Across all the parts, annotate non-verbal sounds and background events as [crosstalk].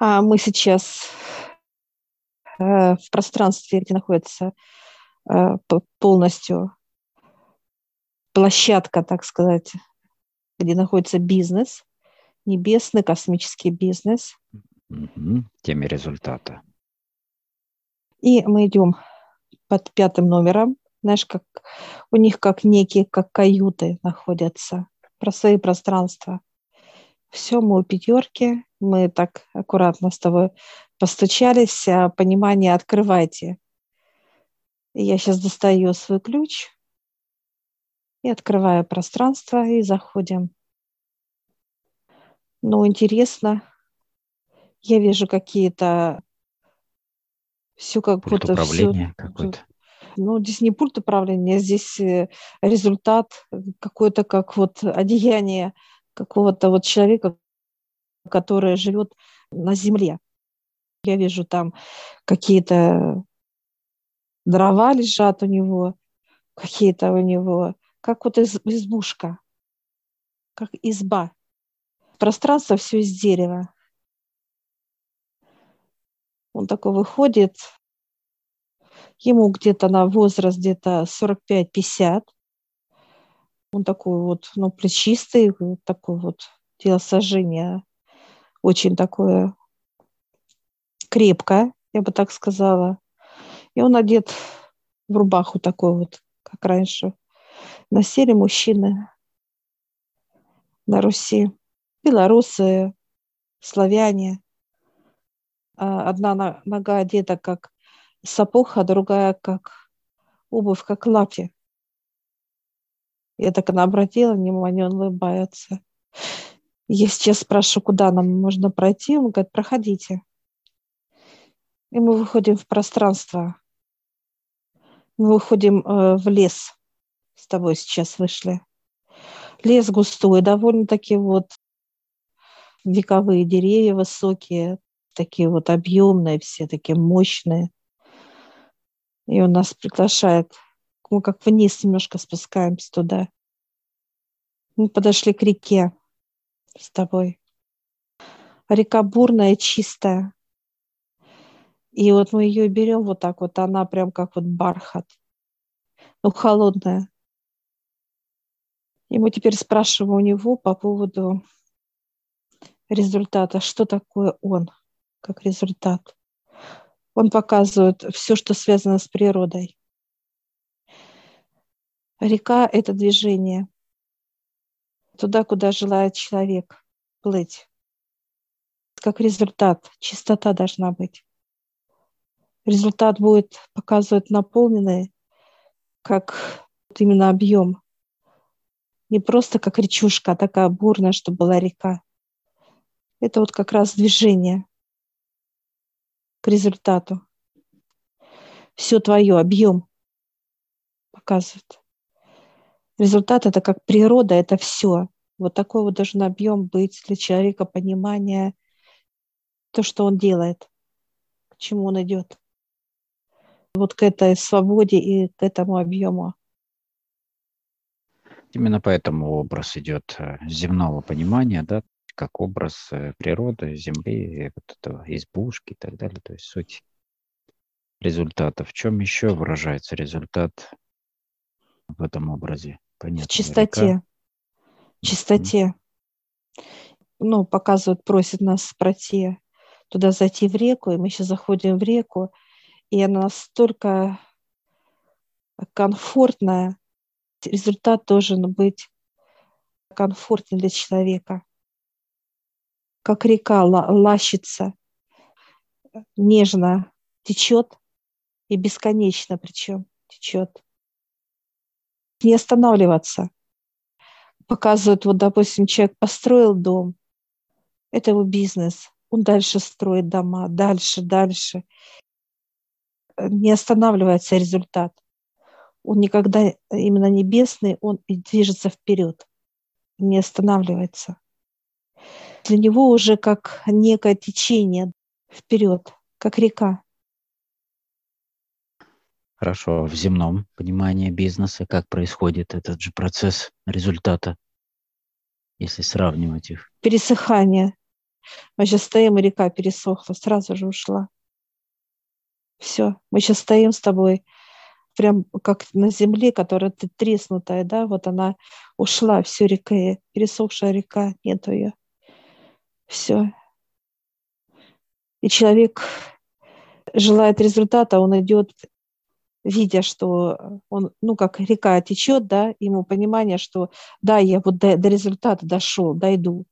А мы сейчас э, в пространстве, где находится э, полностью площадка, так сказать, где находится бизнес, небесный космический бизнес. Угу. Теме результата. И мы идем под пятым номером. Знаешь, как у них как некие, как каюты находятся, про свои пространства. Все, мы у пятерки, мы так аккуратно с тобой постучались, а понимание открывайте. Я сейчас достаю свой ключ и открываю пространство и заходим. Ну, интересно. Я вижу какие-то все как пульт будто управления какой-то. Ну, здесь не пульт управления, здесь э, результат какой-то как вот одеяние какого-то вот человека, который живет на земле. Я вижу там какие-то дрова лежат у него, какие-то у него, как вот из, избушка, как изба. Пространство все из дерева. Он такой выходит, ему где-то на возраст где-то 45-50. Он такой вот, ну, плечистый, такой вот телосложение очень такое крепкое, я бы так сказала. И он одет в рубаху такой вот, как раньше. Носили мужчины на Руси. Белорусы, славяне. А одна нога одета как сапог, другая как обувь, как лапти. Я так она обратила внимание, он улыбается. Я сейчас спрашиваю, куда нам можно пройти. Он говорит, проходите. И мы выходим в пространство. Мы выходим э, в лес. С тобой сейчас вышли. Лес густой, довольно-таки вот вековые деревья высокие, такие вот объемные, все такие мощные. И он нас приглашает. Мы как вниз немножко спускаемся туда. Мы подошли к реке с тобой. Река бурная, чистая. И вот мы ее берем вот так вот, она прям как вот бархат. Ну, холодная. И мы теперь спрашиваем у него по поводу результата, что такое он как результат. Он показывает все, что связано с природой. Река – это движение туда, куда желает человек плыть. Как результат, чистота должна быть. Результат будет показывать наполненный, как именно объем. Не просто как речушка, а такая бурная, чтобы была река. Это вот как раз движение к результату. Все твое, объем показывает. Результат это как природа, это все. Вот такой вот должен объем быть для человека, понимание, то, что он делает, к чему он идет. Вот к этой свободе и к этому объему. Именно поэтому образ идет э, земного понимания, да, как образ э, природы, земли, вот этого избушки и так далее, то есть суть результата. В чем еще выражается результат в этом образе? Понятно, в чистоте. Река. Чистоте. Ну, показывают, просят нас пройти туда зайти в реку, и мы сейчас заходим в реку, и она настолько комфортная. Результат должен быть комфортный для человека. Как река лащится, нежно течет и бесконечно причем течет не останавливаться. Показывают, вот, допустим, человек построил дом, это его бизнес, он дальше строит дома, дальше, дальше. Не останавливается результат. Он никогда именно небесный, он движется вперед, не останавливается. Для него уже как некое течение вперед, как река. Хорошо, в земном понимании бизнеса, как происходит этот же процесс результата, если сравнивать их? Пересыхание. Мы сейчас стоим, и река пересохла, сразу же ушла. Все, мы сейчас стоим с тобой, прям как на земле, которая треснутая, да, вот она ушла, все река, пересохшая река, нету ее. Все. И человек желает результата, он идет, видя, что он, ну, как река течет, да, ему понимание, что да, я вот до, до результата дошел, дойду.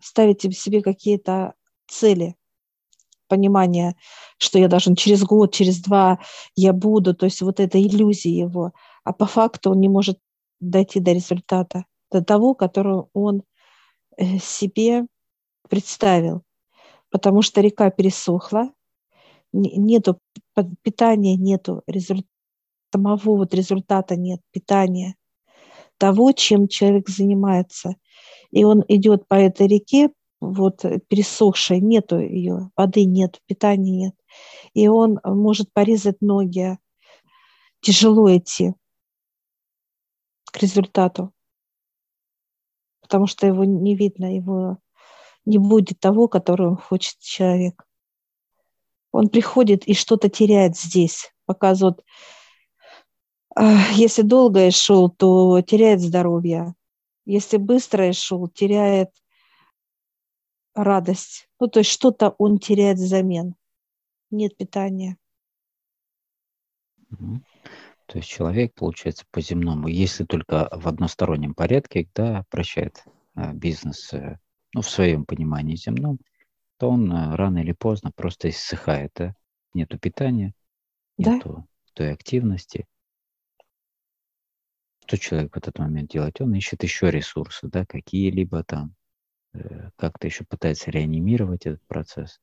Ставить себе какие-то цели, понимание, что я должен через год, через два я буду, то есть вот эта иллюзия его. А по факту он не может дойти до результата, до того, которого он э, себе представил. Потому что река пересохла, нету питания, нету результата, самого вот результата нет, питания того, чем человек занимается. И он идет по этой реке, вот пересохшей, нету ее, воды нет, питания нет. И он может порезать ноги, тяжело идти к результату, потому что его не видно, его не будет того, которого хочет человек. Он приходит и что-то теряет здесь, показывает. Если долго шел, то теряет здоровье. Если быстро шел, теряет радость. Ну, то есть что-то он теряет взамен. Нет питания. То есть человек, получается, по земному, если только в одностороннем порядке, да, прощает э, бизнес, э, ну, в своем понимании земном, то он э, рано или поздно просто иссыхает, да? Нету питания, нету да? той активности. Что человек в этот момент делает? Он ищет еще ресурсы, да, какие-либо там, э, как-то еще пытается реанимировать этот процесс.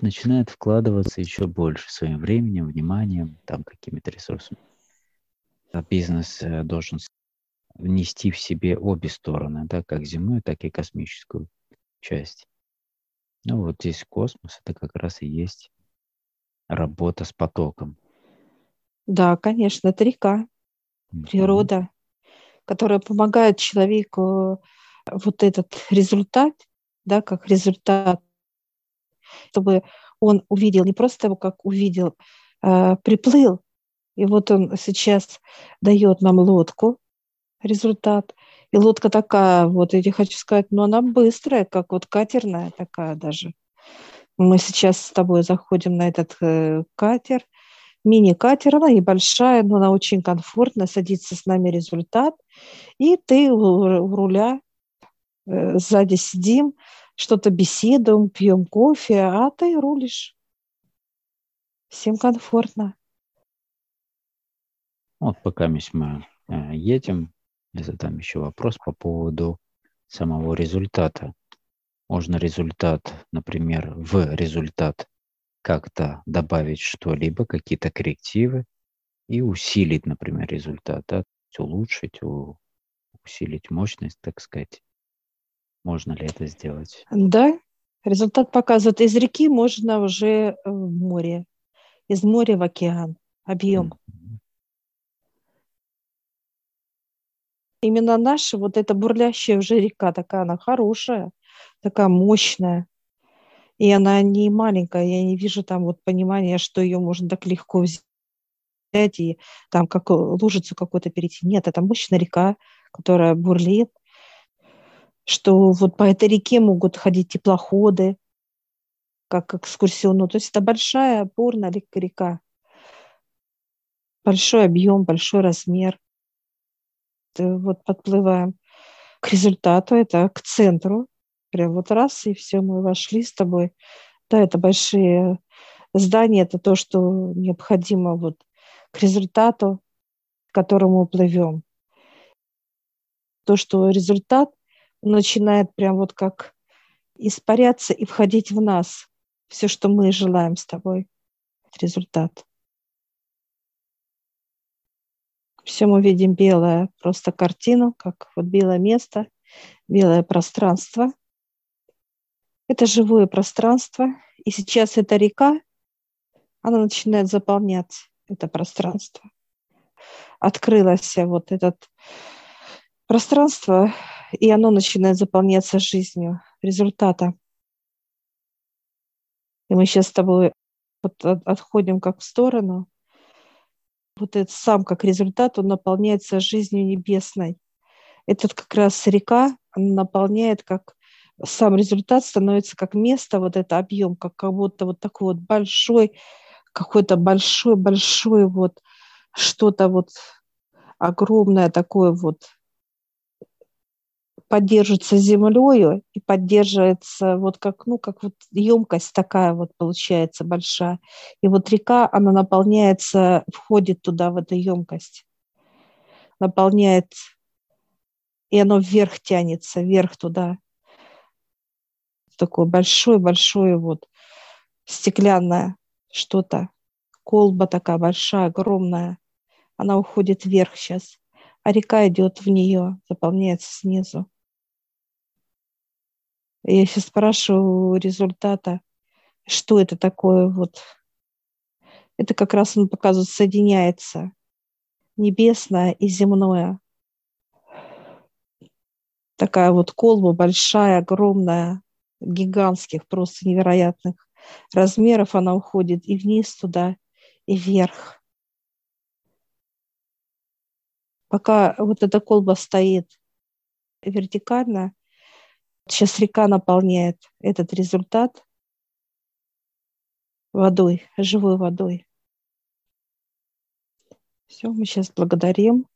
Начинает вкладываться еще больше своим временем, вниманием, там какими-то ресурсами. А бизнес э, должен внести в себе обе стороны, да, как земную, так и космическую часть. Ну вот здесь космос, это как раз и есть работа с потоком. Да, конечно, это река, природа, которая помогает человеку вот этот результат, да, как результат, чтобы он увидел, не просто его как увидел, а приплыл, и вот он сейчас дает нам лодку, результат, и лодка такая, вот я хочу сказать, но она быстрая, как вот катерная такая даже. Мы сейчас с тобой заходим на этот э, катер, мини-катер, она небольшая, но она очень комфортная, садится с нами результат, и ты у, руля э, сзади сидим, что-то беседуем, пьем кофе, а ты рулишь. Всем комфортно. Вот пока мы э, едем, я задам еще вопрос по поводу самого результата. Можно результат, например, в результат как-то добавить что-либо, какие-то коррективы и усилить, например, результат, да? улучшить, усилить мощность, так сказать. Можно ли это сделать? Да, результат показывает, из реки можно уже в море, из моря в океан, объем. Mm-hmm. Именно наша, вот эта бурлящая уже река, такая она хорошая, такая мощная. И она не маленькая, я не вижу там вот понимания, что ее можно так легко взять и там как лужицу какую-то перейти. Нет, это мощная река, которая бурлит, что вот по этой реке могут ходить теплоходы, как экскурсионную. То есть это большая опорная река, большой объем, большой размер. Э, вот подплываем к результату, это к центру. Прям вот раз, и все, мы вошли с тобой. Да, это большие здания, это то, что необходимо вот к результату, к которому плывем. То, что результат начинает прям вот как испаряться и входить в нас. Все, что мы желаем с тобой. Результат. Все мы видим белое, просто картину, как вот белое место, белое пространство. Это живое пространство. И сейчас эта река, она начинает заполнять это пространство. Открылось вот это пространство, и оно начинает заполняться жизнью. результата. И мы сейчас с тобой вот отходим как в сторону. Вот этот сам как результат, он наполняется жизнью небесной. Этот как раз река, она наполняет как сам результат становится как место, вот это объем, как, как будто вот такой вот большой, какой-то большой-большой вот что-то вот огромное такое вот поддерживается землей и поддерживается вот как, ну, как вот емкость такая вот получается большая. И вот река, она наполняется, входит туда, в эту емкость, наполняет, и оно вверх тянется, вверх туда. Такое большое-большое вот стеклянное что-то, колба такая большая, огромная. Она уходит вверх сейчас, а река идет в нее, заполняется снизу. Я сейчас спрашиваю результата, что это такое вот. Это как раз он показывает, соединяется небесное и земное. Такая вот колба большая, огромная, гигантских, просто невероятных размеров она уходит и вниз туда, и вверх. Пока вот эта колба стоит вертикально, Сейчас река наполняет этот результат водой, живой водой. Все, мы сейчас благодарим.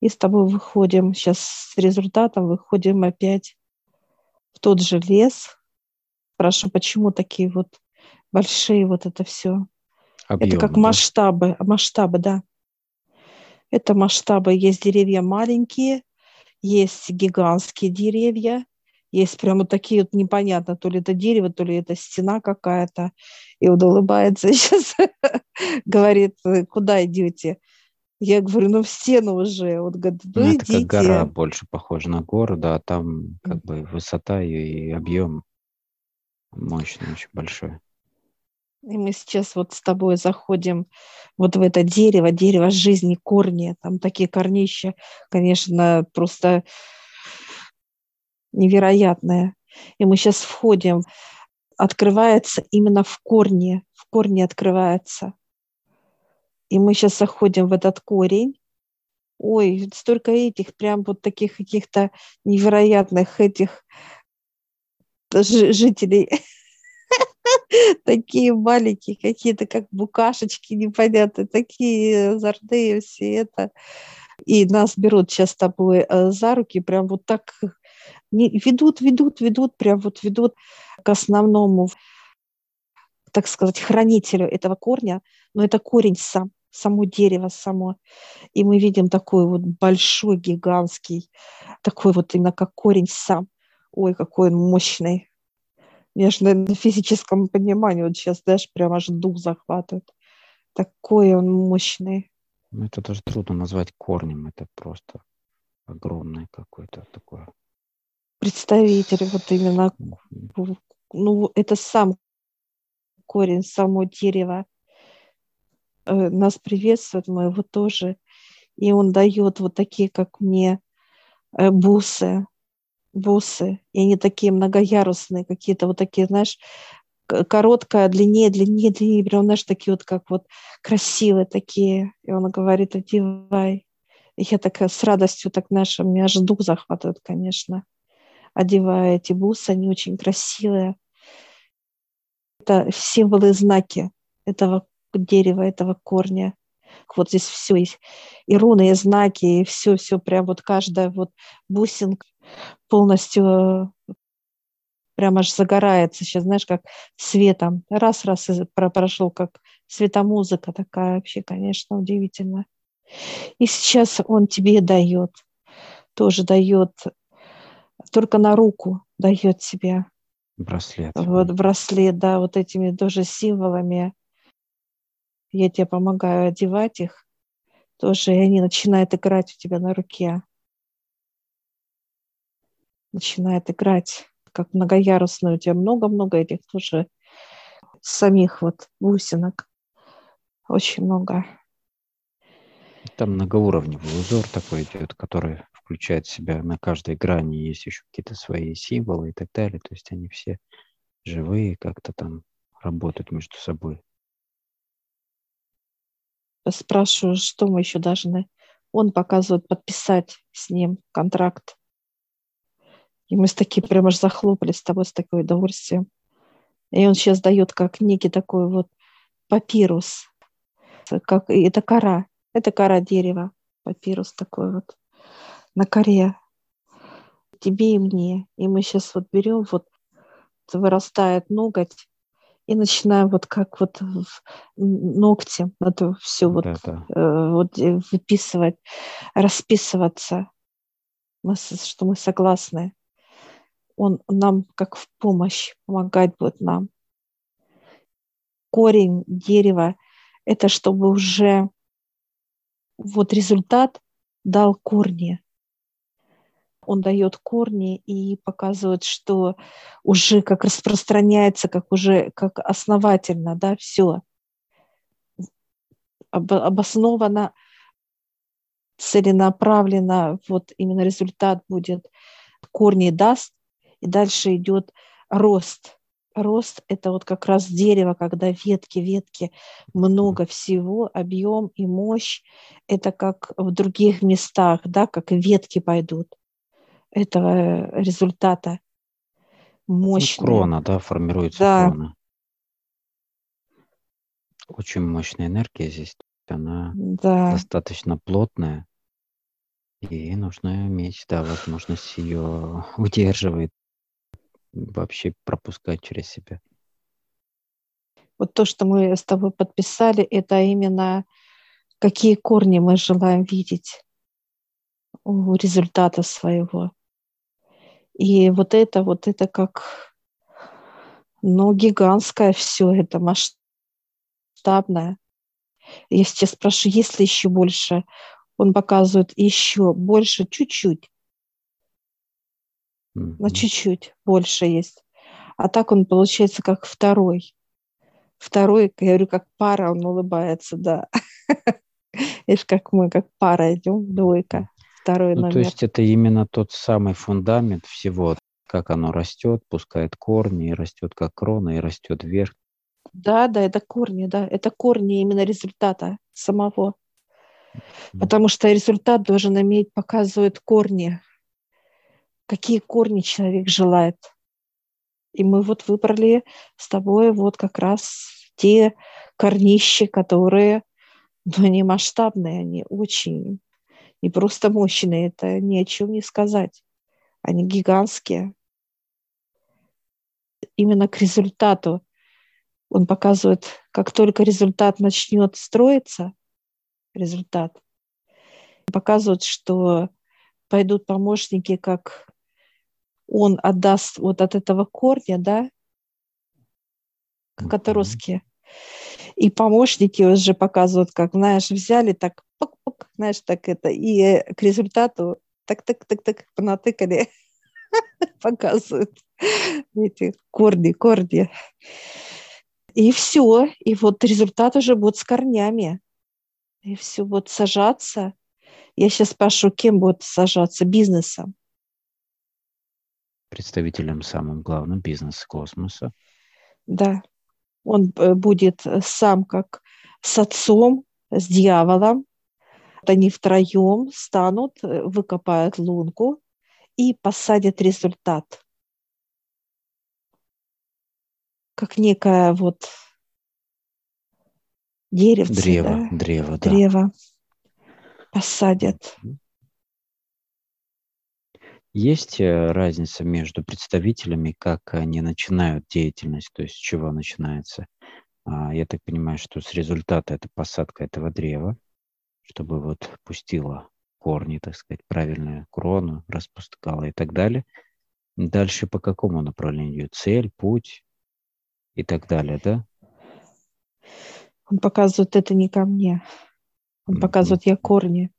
И с тобой выходим, сейчас с результатом выходим опять в тот же лес. Спрашиваю, почему такие вот большие вот это все? Объемы, это как да? масштабы, масштабы, да. Это масштабы. Есть деревья маленькие, есть гигантские деревья, есть прямо такие вот непонятно, то ли это дерево, то ли это стена какая-то. И он улыбается [laughs] сейчас, говорит, куда идете? Я говорю, ну в стену уже. Вот говорит, ну, ну это как гора больше похожа на гору, да, там как бы высота и объем мощный, очень большой. И мы сейчас вот с тобой заходим вот в это дерево, дерево жизни, корни, там такие корнища, конечно, просто невероятное. И мы сейчас входим, открывается именно в корне, в корне открывается. И мы сейчас заходим в этот корень. Ой, столько этих прям вот таких каких-то невероятных этих жителей. [laughs] Такие маленькие какие-то, как букашечки непонятные, такие озорные все это. И нас берут сейчас с тобой э, за руки, прям вот так ведут, ведут, ведут, прям вот ведут к основному, так сказать, хранителю этого корня, но это корень сам, само дерево само. И мы видим такой вот большой, гигантский, такой вот именно как корень сам. Ой, какой он мощный. Мне же на физическом понимании вот сейчас, знаешь, прям аж дух захватывает. Такой он мощный. Ну, это даже трудно назвать корнем, это просто огромное какое-то такое представители вот именно, ну, это сам корень, само дерево э, нас приветствует, мы его тоже, и он дает вот такие, как мне, э, бусы, бусы, и они такие многоярусные, какие-то вот такие, знаешь, короткая, длиннее, длиннее, длиннее, прям, знаешь, такие вот, как вот красивые такие. И он говорит, одевай. И я такая с радостью, так, знаешь, меня аж дух захватывает, конечно одевая эти бусы, они очень красивые. Это символы, знаки этого дерева, этого корня. Вот здесь все есть. И руны, и знаки, и все, все прям вот каждая вот бусинка полностью прям аж загорается. Сейчас, знаешь, как светом. Раз-раз прошел, как светомузыка такая вообще, конечно, удивительно. И сейчас он тебе дает, тоже дает только на руку дает тебе. Браслет. Вот браслет, да, вот этими тоже символами. Я тебе помогаю одевать их тоже, и они начинают играть у тебя на руке. Начинает играть, как многоярусные. У тебя много-много этих тоже самих вот бусинок. Очень много. Там многоуровневый узор такой идет, который включает в себя на каждой грани есть еще какие-то свои символы и так далее. То есть они все живые, как-то там работают между собой. Спрашиваю, что мы еще должны. Он показывает подписать с ним контракт. И мы с таким прямо аж захлопали с тобой с такой удовольствием. И он сейчас дает как некий такой вот папирус. Как, это кора. Это кора дерева. Папирус такой вот на коре. Тебе и мне. И мы сейчас вот берем, вот вырастает ноготь, и начинаем вот как вот ногтем это все вот, да, да. Э, вот э, выписывать, расписываться, мы, что мы согласны. Он нам как в помощь помогать будет нам. Корень дерева – это чтобы уже вот результат дал корни он дает корни и показывает, что уже как распространяется, как уже как основательно, да, все обосновано, целенаправленно, вот именно результат будет, корни даст, и дальше идет рост. Рост – это вот как раз дерево, когда ветки, ветки, много всего, объем и мощь. Это как в других местах, да, как ветки пойдут этого результата мощная. Ну, крона, да, формируется да. крона. Очень мощная энергия здесь. Она да. достаточно плотная. И нужно иметь, да, возможность ее удерживать, вообще пропускать через себя. Вот то, что мы с тобой подписали, это именно какие корни мы желаем видеть у результата своего. И вот это, вот это как, ну, гигантское все это, масштабное. Я сейчас спрашиваю, есть ли еще больше? Он показывает еще больше, чуть-чуть. Mm-hmm. На чуть-чуть больше есть. А так он получается как второй. Второй, я говорю, как пара, он улыбается, да. [laughs] Видишь, как мы, как пара идем, двойка второй ну, номер. То есть это именно тот самый фундамент всего, как оно растет, пускает корни, и растет как крона, и растет вверх. Да, да, это корни, да, это корни именно результата самого. Потому что результат должен иметь, показывает корни, какие корни человек желает. И мы вот выбрали с тобой вот как раз те корнищи, которые, ну, они масштабные, они очень не просто мощные, это ни о чем не сказать. Они гигантские. Именно к результату он показывает, как только результат начнет строиться, результат, показывает, что пойдут помощники, как он отдаст вот от этого корня, да, как отростки. И помощники уже показывают, как, знаешь, взяли так знаешь, так это, и к результату так-так-так-так понатыкали, [laughs] показывают эти корни, корни. И все, и вот результат уже будет с корнями. И все будет сажаться. Я сейчас спрашиваю, кем будет сажаться? Бизнесом. Представителем самым главным бизнеса космоса. Да. Он э, будет сам как с отцом, с дьяволом, они втроем станут, э, выкопают лунку и посадят результат. Как некое вот деревце. Древо, да? древо, да. Древо посадят. Есть э, разница между представителями, как они начинают деятельность, то есть с чего начинается? А, я так понимаю, что с результата это посадка этого древа, чтобы вот пустила корни, так сказать, правильную крону, распускала и так далее. Дальше по какому направлению? Цель, путь и так далее, да? Он показывает это не ко мне. Он mm-hmm. показывает я корни.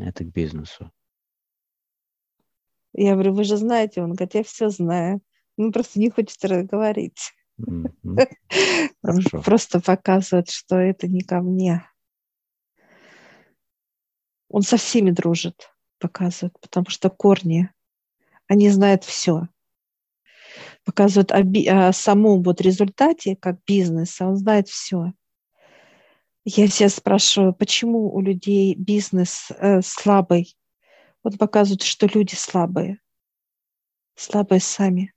Это к бизнесу. Я говорю, вы же знаете, он говорит, я все знаю. Ну, просто не хочет говорить. Mm-hmm. Просто показывает, что это не ко мне. Он со всеми дружит. показывают, потому что корни, они знают все. Показывают о, би- о самом вот результате, как бизнес, он знает все. Я себя спрашиваю, почему у людей бизнес э, слабый? Вот показывают, что люди слабые, слабые сами.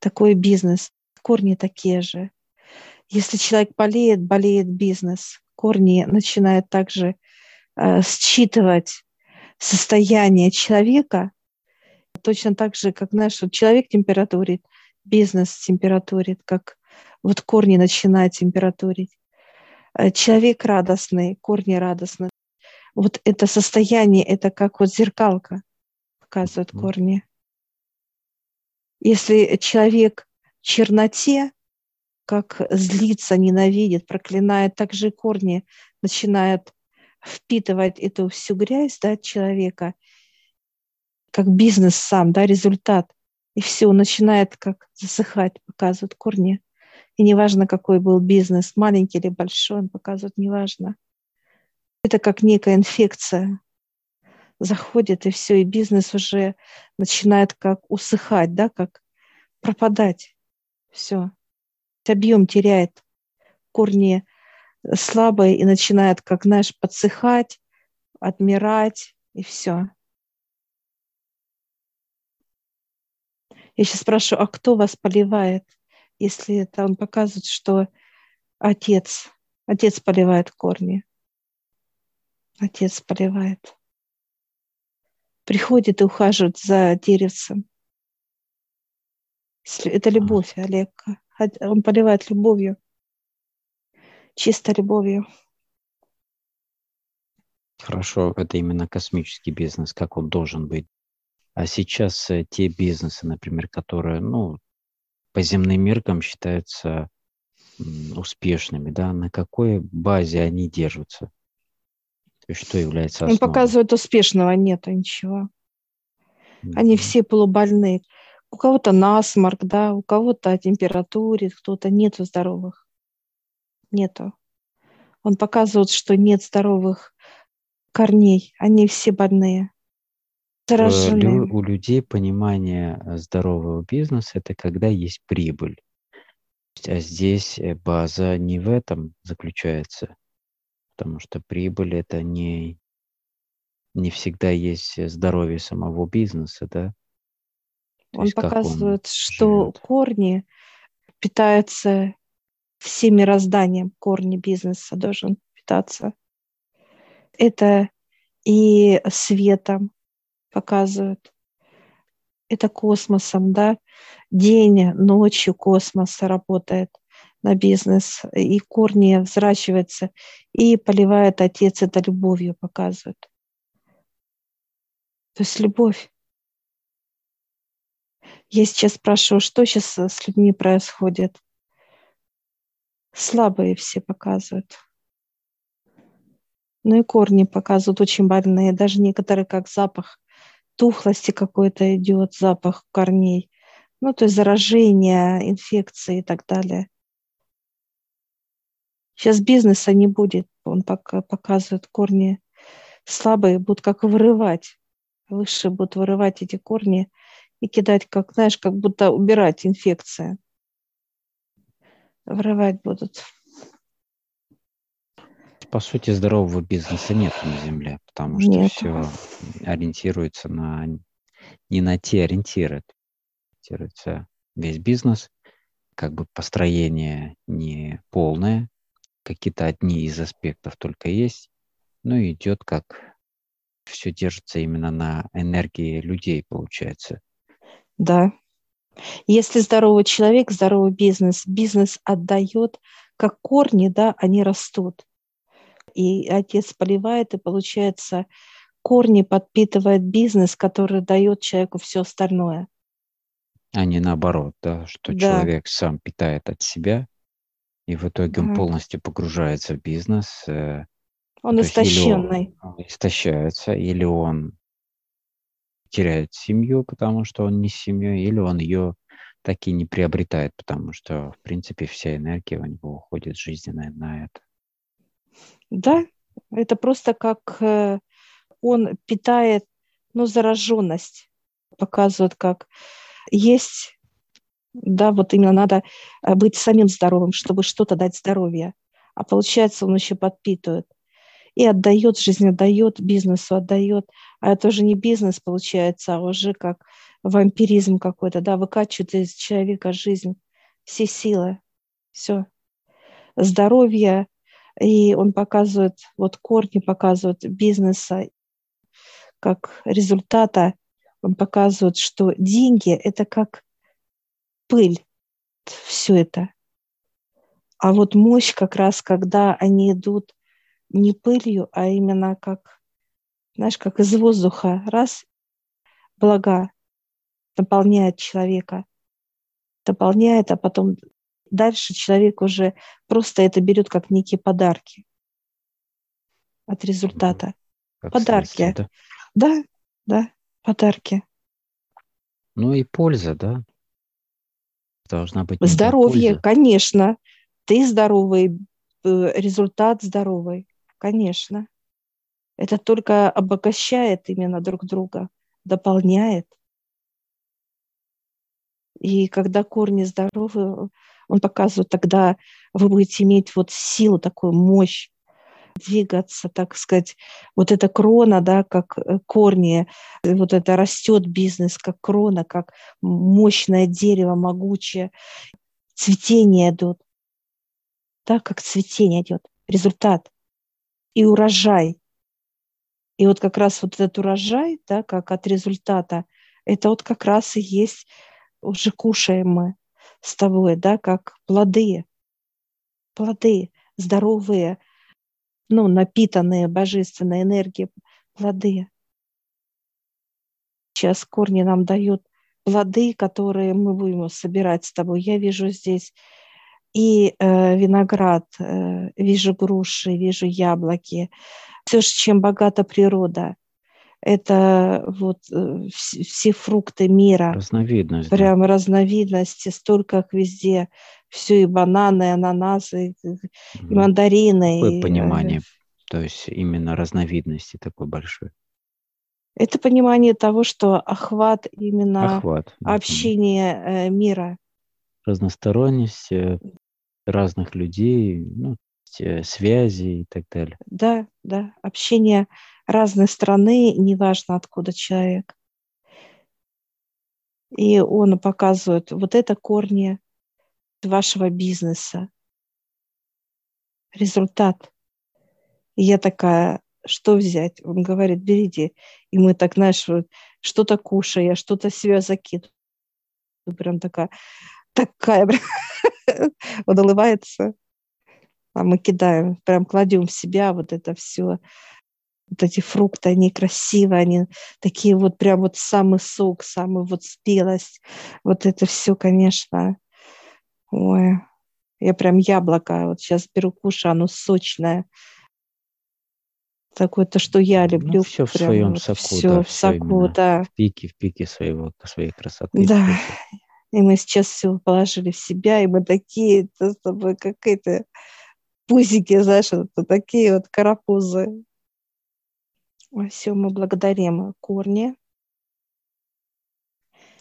Такой бизнес, корни такие же. Если человек болеет, болеет бизнес. Корни начинают также считывать состояние человека, точно так же, как, знаешь, вот человек температурит, бизнес температурит, как вот корни начинают температурить. Э, человек радостный, корни радостны. Вот это состояние, это как вот зеркалка, показывают корни. Если человек в черноте, как злится, ненавидит, проклинает, так же корни начинают впитывать эту всю грязь да, человека, как бизнес сам, да, результат. И все начинает как засыхать, показывают корни. И неважно, какой был бизнес, маленький или большой, он показывает, неважно. Это как некая инфекция. Заходит, и все, и бизнес уже начинает как усыхать, да, как пропадать. Все. Объем теряет. Корни слабые и начинает, как, знаешь, подсыхать, отмирать, и все. Я сейчас спрашиваю, а кто вас поливает? Если это он показывает, что отец, отец поливает корни. Отец поливает. Приходит и ухаживает за деревцем. Это любовь, Олег. Он поливает любовью. Чисто любовью. Хорошо, это именно космический бизнес, как он должен быть. А сейчас э, те бизнесы, например, которые, ну, по земным меркам считаются успешными, да, на какой базе они держатся? То есть что является основой? Он показывает успешного, нету ничего. Mm-hmm. Они все полубольные. У кого-то насморк, да, у кого-то температурит, кто-то нету здоровых. Нету. Он показывает, что нет здоровых корней. Они все больные. Зараженные. У людей понимание э, здорового бизнеса – это когда есть прибыль. А здесь э, база не в этом заключается потому что прибыль это не, не всегда есть здоровье самого бизнеса, да. То он показывает, он что живет. корни питаются всем мирозданием, корни бизнеса должен питаться. Это и светом показывают, это космосом, да, день, ночью космос работает на бизнес, и корни взращиваются, и поливает отец это любовью, показывает. То есть любовь. Я сейчас спрашиваю, что сейчас с людьми происходит? Слабые все показывают. Ну и корни показывают очень больные. Даже некоторые как запах тухлости какой-то идет, запах корней. Ну, то есть заражение, инфекции и так далее. Сейчас бизнеса не будет. Он пока показывает корни слабые, будут как вырывать. Высшие будут вырывать эти корни и кидать, как, знаешь, как будто убирать инфекция. Вырывать будут. По сути, здорового бизнеса нет на Земле, потому что нет. все ориентируется на не на те ориентиры. Ориентируется весь бизнес, как бы построение не полное, какие-то одни из аспектов только есть, но идет как все держится именно на энергии людей, получается. Да. Если здоровый человек, здоровый бизнес, бизнес отдает, как корни, да, они растут. И отец поливает, и получается, корни подпитывает бизнес, который дает человеку все остальное. А не наоборот, да, что да. человек сам питает от себя, и в итоге он полностью погружается в бизнес. Э, он истощенный. Он истощается, или он теряет семью, потому что он не с семьей, или он ее так и не приобретает, потому что, в принципе, вся энергия у него уходит жизненная на это. Да, это просто как э, он питает ну, зараженность. Показывают, как есть, да, вот именно надо э, быть самим здоровым, чтобы что-то дать здоровье. А получается, он еще подпитывает. И отдает, жизнь отдает, бизнесу отдает. А это уже не бизнес получается, а уже как вампиризм какой-то, да, выкачивает из человека жизнь, все силы, все. Здоровье, и он показывает, вот корни показывают бизнеса, как результата, он показывает, что деньги – это как пыль, все это. А вот мощь как раз, когда они идут не пылью, а именно как, знаешь, как из воздуха, раз, блага наполняет человека, дополняет, а потом дальше человек уже просто это берет как некие подарки от результата. Как подарки. Да? да, да, подарки. Ну и польза, да? Должна быть. Здоровье, польза. конечно. Ты здоровый, э, результат здоровый, конечно. Это только обогащает именно друг друга, дополняет. И когда корни здоровы, он показывает, тогда вы будете иметь вот силу, такую мощь, двигаться, так сказать, вот эта крона, да, как э, корни, вот это растет бизнес, как крона, как мощное дерево, могучее, цветение идут, да, как цветение идет, результат и урожай. И вот как раз вот этот урожай, да, как от результата, это вот как раз и есть уже кушаем с тобой, да, как плоды, плоды здоровые, ну, напитанные божественной энергией плоды. Сейчас корни нам дают плоды, которые мы будем собирать с тобой. Я вижу здесь и э, виноград, э, вижу груши, вижу яблоки. Все, чем богата природа это вот э, все фрукты мира. Разновидность. Прям да. разновидности, столько их везде. Все и бананы, и ананасы, и, и мандарины. Какое и, э, понимание? То есть именно разновидности такой большой. Это понимание того, что охват именно охват, общения да. Э, мира. Разносторонность разных людей, ну, связи и так далее. Да, да, общение разной страны, неважно откуда человек. И он показывает, вот это корни вашего бизнеса, результат. И я такая, что взять? Он говорит, берите. И мы так, знаешь, что-то кушая, что-то себя закидываю. Прям такая, такая, [laughs] [laughs] он улыбается, а мы кидаем, прям кладем в себя вот это все вот эти фрукты, они красивые, они такие вот прям вот самый сок, самый вот спелость. Вот это все, конечно, ой, я прям яблоко вот сейчас беру, кушаю, оно сочное. Такое то, что я ну, люблю. Ну, все в своем вот, соку. Все да, в соку, да. В пике, в пике своего, своей красоты. Да. И мы сейчас все положили в себя, и мы такие, это с тобой какие-то пузики, знаешь, это такие вот карапузы. Все, мы благодарим корни.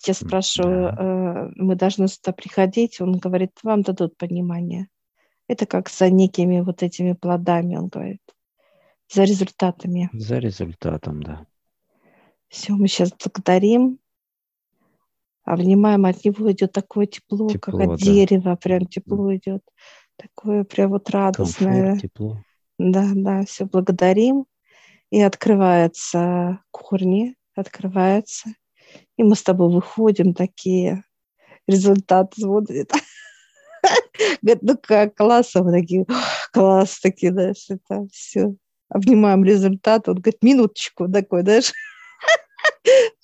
Я спрашиваю, да. э, мы должны сюда приходить. Он говорит, вам дадут понимание. Это как за некими вот этими плодами, он говорит, за результатами. За результатом, да. Все, мы сейчас благодарим. Обнимаем, от него идет такое тепло, тепло как от да. дерева, прям тепло идет. Такое прям вот радостное. Комфорт, тепло. Да, да, все, благодарим и открываются корни, открываются, и мы с тобой выходим такие, результат смотрит. [laughs] Говорит, ну как, классно, мы такие, класс, такие, знаешь, это все. Обнимаем результат, он говорит, минуточку такой, знаешь.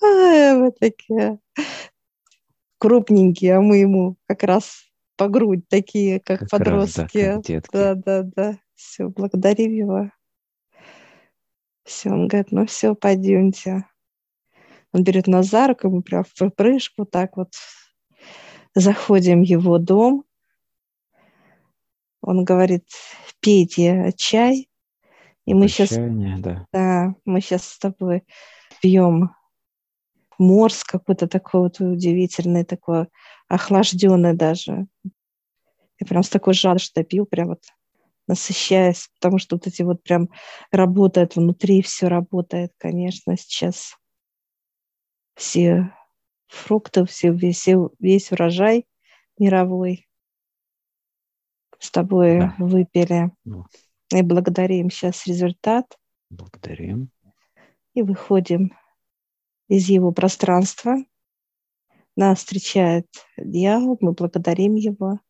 [laughs] Мы такие крупненькие, а мы ему как раз по грудь такие, как, как подростки. Раз, да, как да, да, да. Все, благодарим его. Все, он говорит, ну все, пойдемте. Он берет нас за руку, мы прям в прыжку так вот заходим в его дом. Он говорит, пейте чай. И мы сейчас, да. да, мы сейчас с тобой пьем морс какой-то такой вот удивительный, такой охлажденный даже. Я прям с такой жадностью пил, прям вот насыщаясь, потому что вот эти вот прям работает внутри, все работает, конечно, сейчас все фрукты, все, весь, весь урожай мировой с тобой да. выпили. Да. И благодарим сейчас результат. Благодарим. И выходим из его пространства. Нас встречает дьявол, мы благодарим его.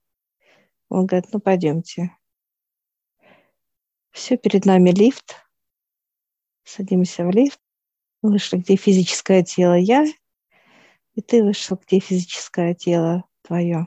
Он говорит, ну пойдемте. Все, перед нами лифт. Садимся в лифт. Вышли, где физическое тело я, и ты вышел, где физическое тело твое.